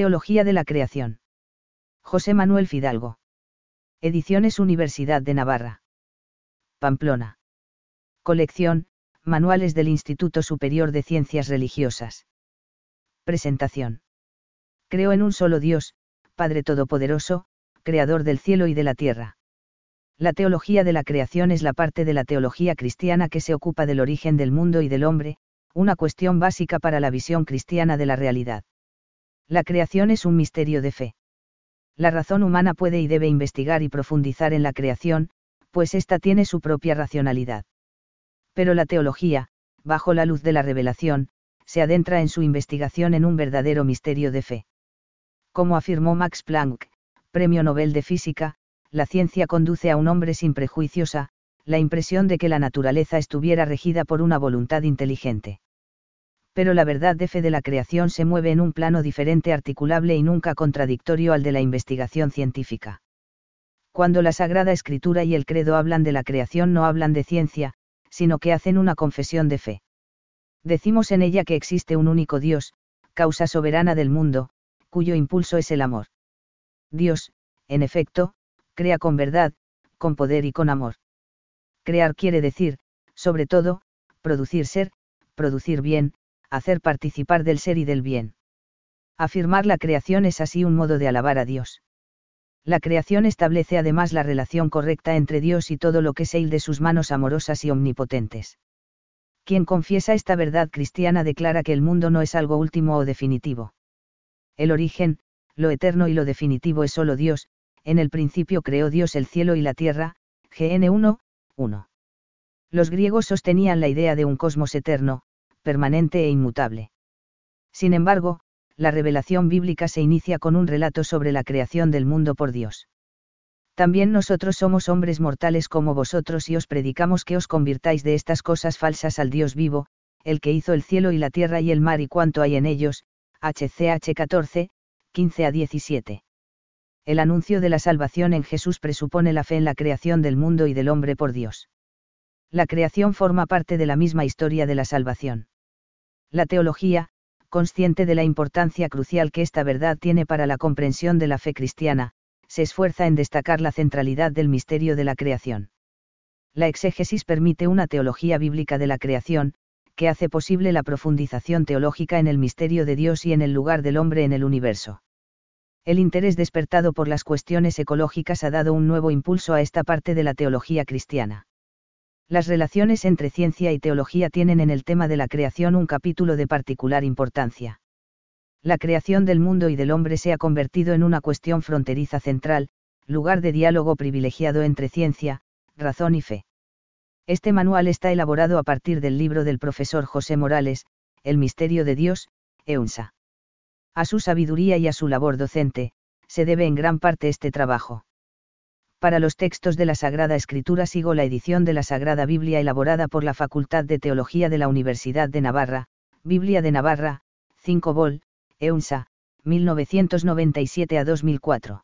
Teología de la Creación. José Manuel Fidalgo. Ediciones Universidad de Navarra. Pamplona. Colección, Manuales del Instituto Superior de Ciencias Religiosas. Presentación. Creo en un solo Dios, Padre Todopoderoso, Creador del cielo y de la tierra. La teología de la creación es la parte de la teología cristiana que se ocupa del origen del mundo y del hombre, una cuestión básica para la visión cristiana de la realidad. La creación es un misterio de fe. La razón humana puede y debe investigar y profundizar en la creación, pues ésta tiene su propia racionalidad. Pero la teología, bajo la luz de la revelación, se adentra en su investigación en un verdadero misterio de fe. Como afirmó Max Planck, Premio Nobel de Física, la ciencia conduce a un hombre sin prejuicios a, la impresión de que la naturaleza estuviera regida por una voluntad inteligente. Pero la verdad de fe de la creación se mueve en un plano diferente, articulable y nunca contradictorio al de la investigación científica. Cuando la Sagrada Escritura y el Credo hablan de la creación no hablan de ciencia, sino que hacen una confesión de fe. Decimos en ella que existe un único Dios, causa soberana del mundo, cuyo impulso es el amor. Dios, en efecto, crea con verdad, con poder y con amor. Crear quiere decir, sobre todo, producir ser, producir bien, hacer participar del ser y del bien. Afirmar la creación es así un modo de alabar a Dios. La creación establece además la relación correcta entre Dios y todo lo que él de sus manos amorosas y omnipotentes. Quien confiesa esta verdad cristiana declara que el mundo no es algo último o definitivo. El origen, lo eterno y lo definitivo es solo Dios, en el principio creó Dios el cielo y la tierra, GN 1, 1. Los griegos sostenían la idea de un cosmos eterno, permanente e inmutable. Sin embargo, la revelación bíblica se inicia con un relato sobre la creación del mundo por Dios. También nosotros somos hombres mortales como vosotros y os predicamos que os convirtáis de estas cosas falsas al Dios vivo, el que hizo el cielo y la tierra y el mar y cuanto hay en ellos, HCH 14, 15 a 17. El anuncio de la salvación en Jesús presupone la fe en la creación del mundo y del hombre por Dios. La creación forma parte de la misma historia de la salvación. La teología, consciente de la importancia crucial que esta verdad tiene para la comprensión de la fe cristiana, se esfuerza en destacar la centralidad del misterio de la creación. La exégesis permite una teología bíblica de la creación, que hace posible la profundización teológica en el misterio de Dios y en el lugar del hombre en el universo. El interés despertado por las cuestiones ecológicas ha dado un nuevo impulso a esta parte de la teología cristiana. Las relaciones entre ciencia y teología tienen en el tema de la creación un capítulo de particular importancia. La creación del mundo y del hombre se ha convertido en una cuestión fronteriza central, lugar de diálogo privilegiado entre ciencia, razón y fe. Este manual está elaborado a partir del libro del profesor José Morales, El misterio de Dios, EUNSA. A su sabiduría y a su labor docente, se debe en gran parte este trabajo. Para los textos de la Sagrada Escritura sigo la edición de la Sagrada Biblia elaborada por la Facultad de Teología de la Universidad de Navarra, Biblia de Navarra, 5 vol, EUNSA, 1997 a 2004.